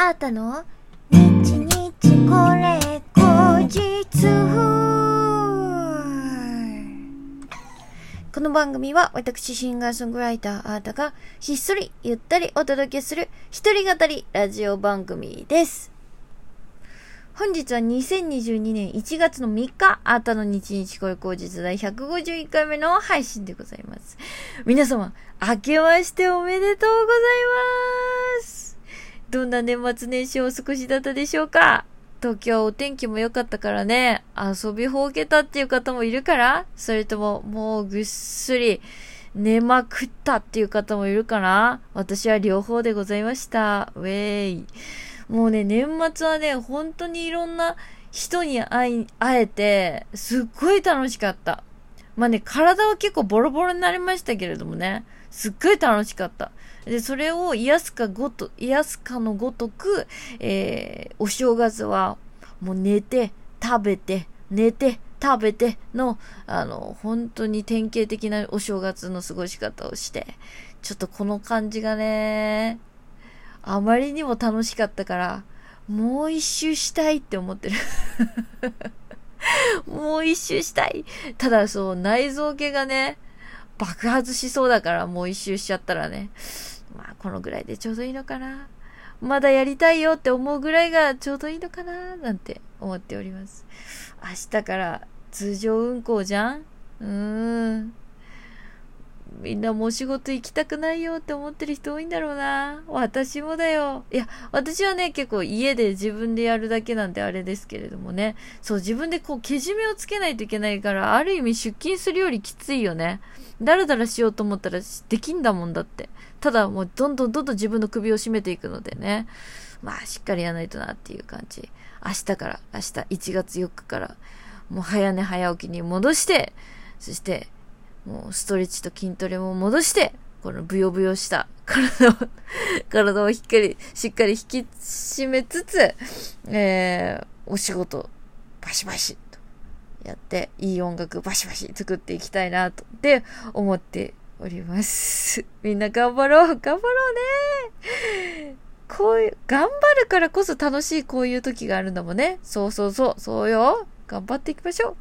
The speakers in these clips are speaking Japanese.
あーたの？日日これ後日この番組は私シンガーソングライターあーたがひっそりゆったりお届けする一人語りラジオ番組です。本日は2022年1月の3日、あーたの日日これ後日第151回目の配信でございます。皆様、明けましておめでとうございます。どんな年末年始をお過ごしだったでしょうか？東京お天気も良かったからね、遊びほうけたっていう方もいるからそれとももうぐっすり寝まくったっていう方もいるかな？私は両方でございました。ウェイ。もうね、年末はね、本当にいろんな人に会い、会えて、すっごい楽しかった。まあね、体は結構ボロボロになりましたけれどもね、すっごい楽しかった。で、それを癒すかごと、癒すかのごとく、えー、お正月はもう寝て、食べて、寝て、食べての、あの、本当に典型的なお正月の過ごし方をして、ちょっとこの感じがね、あまりにも楽しかったから、もう一周したいって思ってる。もう一周したい。ただそう、内臓系がね、爆発しそうだからもう一周しちゃったらね。まあ、このぐらいでちょうどいいのかな。まだやりたいよって思うぐらいがちょうどいいのかな、なんて思っております。明日から通常運行じゃん？うーん。みんなもう仕事行きたくないよって思ってる人多いんだろうな。私もだよ。いや、私はね、結構家で自分でやるだけなんであれですけれどもね。そう、自分でこう、けじめをつけないといけないから、ある意味出勤するよりきついよね。だらだらしようと思ったらできんだもんだって。ただもうどんどんどんどん自分の首を絞めていくのでね。まあ、しっかりやらないとなっていう感じ。明日から、明日1月4日から、もう早寝早起きに戻して、そして、もうストレッチと筋トレも戻して、このブヨブヨした 体を、体をしっかり、しっかり引き締めつつ、えー、お仕事、バシバシとやって、いい音楽バシバシ作っていきたいなと、って思っております。みんな頑張ろう頑張ろうねこういう、頑張るからこそ楽しいこういう時があるんだもんね。そうそうそう、そうよ。頑張っていきましょう。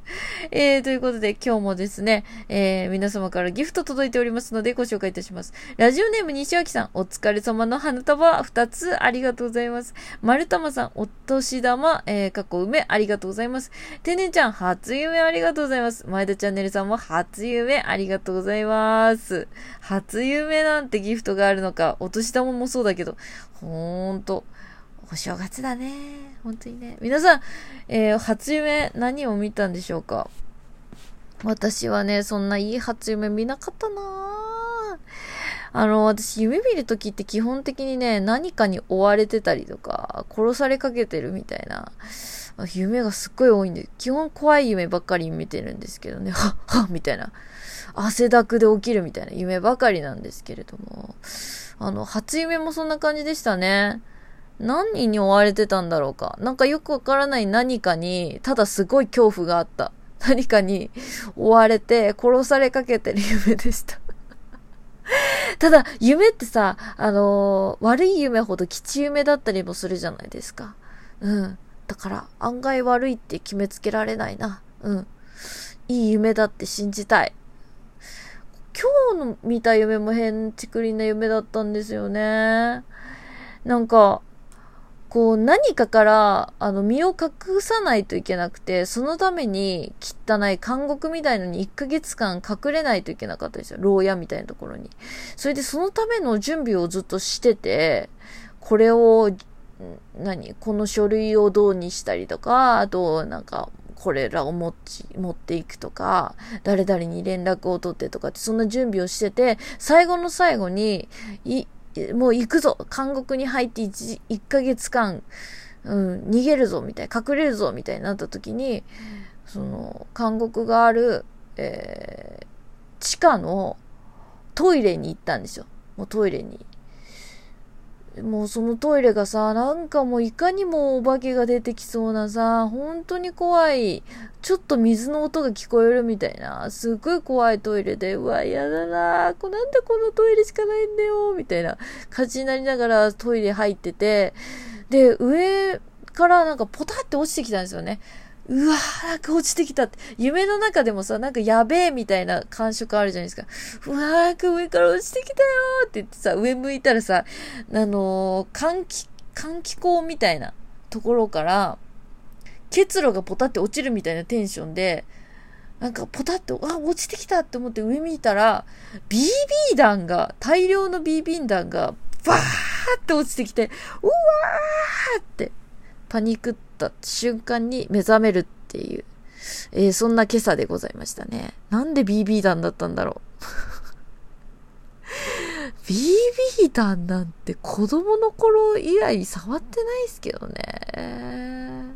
えー、ということで今日もですね、えー、皆様からギフト届いておりますのでご紹介いたします。ラジオネーム西脇さん、お疲れ様の花束2つありがとうございます。丸玉さん、お年玉、えー、かっこ梅ありがとうございます。てねちゃん、初夢ありがとうございます。前田チャンネルさんも初夢ありがとうございます。初夢なんてギフトがあるのか、お年玉もそうだけど、ほーんと。お正月だね。本当にね。皆さん、えー、初夢何を見たんでしょうか？私はね、そんないい初夢見なかったなあの、私夢見るときって基本的にね、何かに追われてたりとか、殺されかけてるみたいな、夢がすっごい多いんで、基本怖い夢ばっかり見てるんですけどね、はっはっみたいな。汗だくで起きるみたいな夢ばかりなんですけれども、あの、初夢もそんな感じでしたね。何に追われてたんだろうか。なんかよくわからない何かに、ただすごい恐怖があった。何かに追われて殺されかけてる夢でした。ただ、夢ってさ、あのー、悪い夢ほど吉夢だったりもするじゃないですか。うん。だから、案外悪いって決めつけられないな。うん。いい夢だって信じたい。今日の見た夢も変ちくりんな夢だったんですよね。なんか、こう何かからあの身を隠さないといけなくて、そのために汚い監獄みたいのに1ヶ月間隠れないといけなかったですよ。牢屋みたいなところに。それでそのための準備をずっとしてて、これを、何この書類をどうにしたりとか、あとなんかこれらを持ち、持っていくとか、誰々に連絡を取ってとかって、そんな準備をしてて、最後の最後に、い、もう行くぞ監獄に入って 1, 1ヶ月間、うん、逃げるぞみたい、隠れるぞみたいになった時に、その、監獄がある、えー、地下のトイレに行ったんですよ。もうトイレに。もうそのトイレがさ、なんかもういかにもお化けが出てきそうなさ、本当に怖い。ちょっと水の音が聞こえるみたいな、すっごい怖いトイレで、うわ、嫌だな。こなんでこのトイレしかないんだよ、みたいな。感じになりながらトイレ入ってて、で、上からなんかポタって落ちてきたんですよね。うわー、なんか落ちてきたって。夢の中でもさ、なんかやべえみたいな感触あるじゃないですか。うわー、なんか上から落ちてきたよーって言ってさ、上向いたらさ、あのー、換気、換気口みたいなところから、結露がポタって落ちるみたいなテンションで、なんかポタって、あ、落ちてきたって思って上見たら、BB 弾が、大量の BB 弾が、バーって落ちてきて、うわーってパニクった瞬間に目覚めるっていう、えー、そんな今朝でございましたね。なんで BB 弾だったんだろう。BB 弾なんて子供の頃以来触ってないですけどね。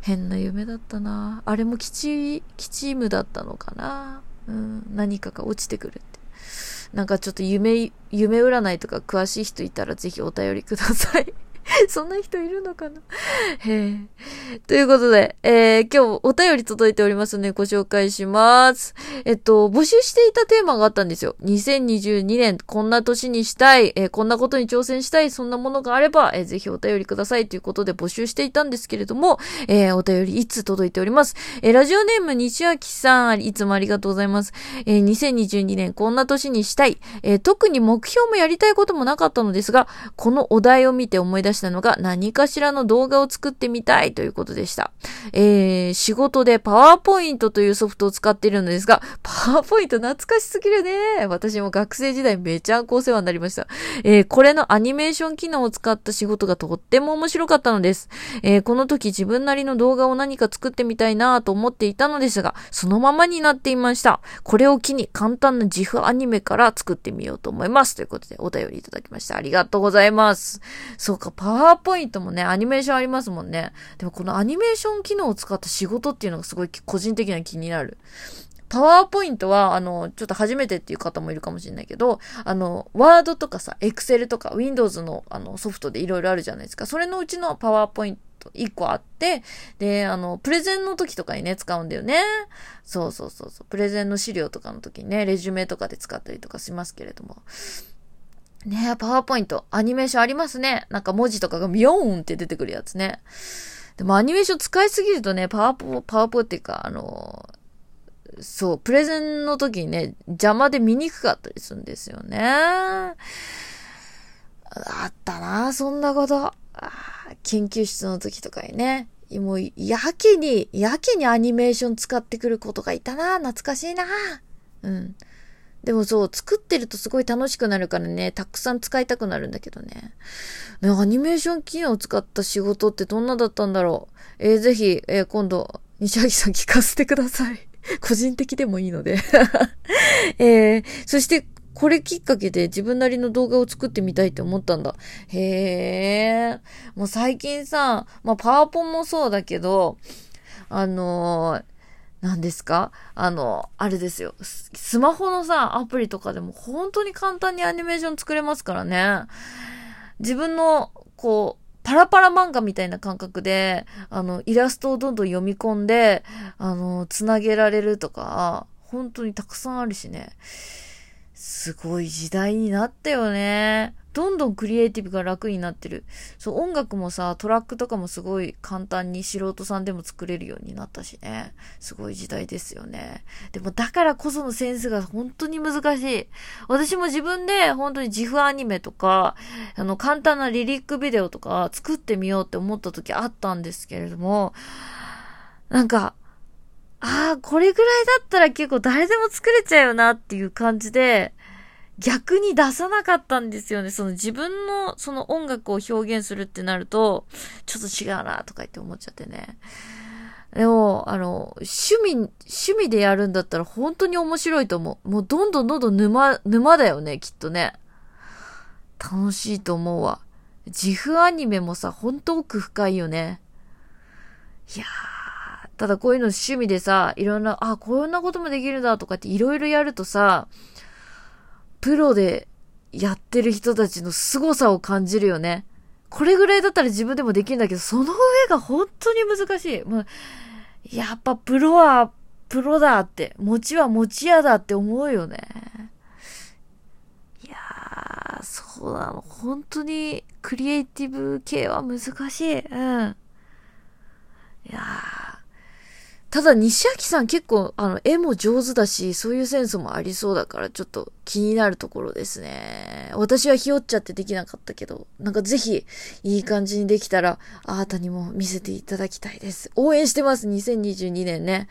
変な夢だったな。あれもキチ、キチームだったのかな。うん、何かが落ちてくるって。なんかちょっと夢、夢占いとか詳しい人いたらぜひお便りください。そんな人いるのかな？へえ。ということで、えー、今日お便り届いておりますのでご紹介します。えっと、募集していたテーマがあったんですよ。2022年こんな年にしたい、えー、こんなことに挑戦したい、そんなものがあれば、えー、ぜひお便りくださいということで募集していたんですけれども、えー、お便りいつ届いております。えー、ラジオネーム西脇さん、いつもありがとうございます。えー、2022年こんな年にしたい、えー、特に目標もやりたいこともなかったのですが、このお題を見て思い出したたのが何かしらの動画を作ってみたいということでした。えー、仕事でパワーポイントというソフトを使っているのですが、パワーポイント懐かしすぎるね。私も学生時代めちゃんこお世話になりました。えー、これのアニメーション機能を使った仕事がとっても面白かったのです。えー、この時自分なりの動画を何か作ってみたいなと思っていたのですが、そのままになっていました。これを機に簡単な自負アニメから作ってみようと思います。ということでお便りいただきました。ありがとうございます。そうか、パワーポイントもね、アニメーションありますもんね。でもこのアニメーション機能を使った仕事っていうのがすごい個人的な気になる。パワーポイントは、あの、ちょっと初めてっていう方もいるかもしれないけど、あの、ワードとかさ、エクセルとか、Windows のあのソフトでいろいろあるじゃないですか。それのうちのパワーポイント1個あって、で、あの、プレゼンの時とかにね、使うんだよね。そうそうそうそう。プレゼンの資料とかの時にね、レジュメとかで使ったりとかしますけれども。ねえ、パワーポイント、アニメーションありますね。なんか文字とかがビヨーンって出てくるやつね。でもアニメーション使いすぎるとね、パワーポ、パワーポっていうか、あの、そう、プレゼンの時にね、邪魔で見にくかったりするんですよね。あったなそんなこと。研究室の時とかにね。もう、やけに、やけにアニメーション使ってくる子とかいたな懐かしいなうん。でもそう、作ってるとすごい楽しくなるからね、たくさん使いたくなるんだけどね。ねアニメーション機能を使った仕事ってどんなだったんだろう。えー、ぜひ、えー、今度、西脇さん聞かせてください。個人的でもいいので えー、そして、これきっかけで自分なりの動画を作ってみたいって思ったんだ。へえ。もう最近さ、まあ、パワポンもそうだけど、あのー、何ですか？あの、あれですよ。スマホのさ、アプリとかでも本当に簡単にアニメーション作れますからね。自分の、こう、パラパラ漫画みたいな感覚で、あの、イラストをどんどん読み込んで、あの、つなげられるとか、本当にたくさんあるしね。すごい時代になったよね。どんどんクリエイティブが楽になってる。そう、音楽もさ、トラックとかもすごい簡単に素人さんでも作れるようになったしね。すごい時代ですよね。でもだからこそのセンスが本当に難しい。私も自分で本当に自負アニメとか、あの、簡単なリリックビデオとか作ってみようって思った時あったんですけれども、なんか、ああ、これぐらいだったら結構誰でも作れちゃうよなっていう感じで、逆に出さなかったんですよね。その自分のその音楽を表現するってなると、ちょっと違うなとか言って思っちゃってね。でも、あの、趣味、趣味でやるんだったら本当に面白いと思う。もうどんどんどんどん沼、沼だよね、きっとね。楽しいと思うわ。自負アニメもさ、ほんと奥深いよね。いやー、ただこういうの趣味でさ、いろんな、あ、こんなこともできるんだとかっていろいろやるとさ、プロでやってる人たちの凄さを感じるよね。これぐらいだったら自分でもできるんだけど、その上が本当に難しい。もう、やっぱプロはプロだって、持ちは持ち屋だって思うよね。いやー、そうなの。本当にクリエイティブ系は難しい。うん。いやー。ただ、西明さん結構、あの、絵も上手だし、そういうセンスもありそうだから、ちょっと気になるところですね。私はひよっちゃってできなかったけど、なんかぜひ、いい感じにできたら、あなたにも見せていただきたいです。応援してます、2022年ね。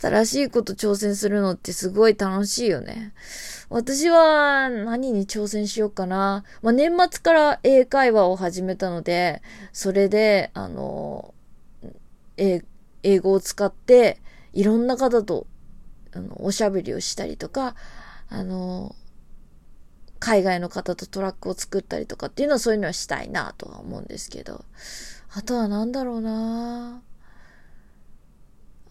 新しいこと挑戦するのってすごい楽しいよね。私は何に挑戦しようかな。まあ、年末から英会話を始めたので、それで、あの、英英語を使って、いろんな方と、あの、おしゃべりをしたりとか、あの、海外の方とトラックを作ったりとかっていうのはそういうのはしたいなとは思うんですけど。あとは何だろうな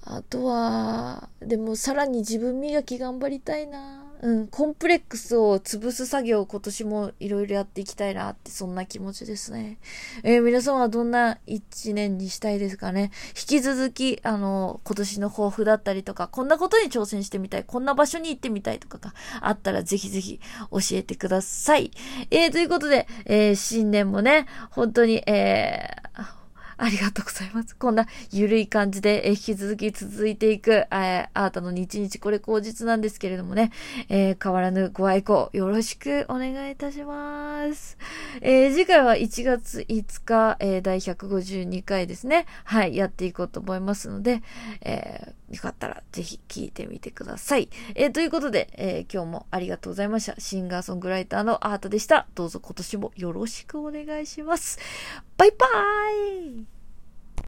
あとは、でもさらに自分磨き頑張りたいなうん、コンプレックスを潰す作業を今年もいろいろやっていきたいなって、そんな気持ちですね。えー、皆様はどんな一年にしたいですかね？引き続き、あの、今年の抱負だったりとか、こんなことに挑戦してみたい、こんな場所に行ってみたいとかがあったらぜひぜひ教えてください。えー、ということで、えー、新年もね、本当に、えー、ありがとうございます。こんなゆるい感じで、引き続き続いていく、え、あなたの日日これ口実なんですけれどもね、えー、変わらぬご愛顧よろしくお願いいたします。えー、次回は1月5日、えー、第152回ですね。はい、やっていこうと思いますので、えー、よかったらぜひ聴いてみてください。えー、ということで、えー、今日もありがとうございました。シンガーソングライターのアートでした。どうぞ今年もよろしくお願いします。バイバーイ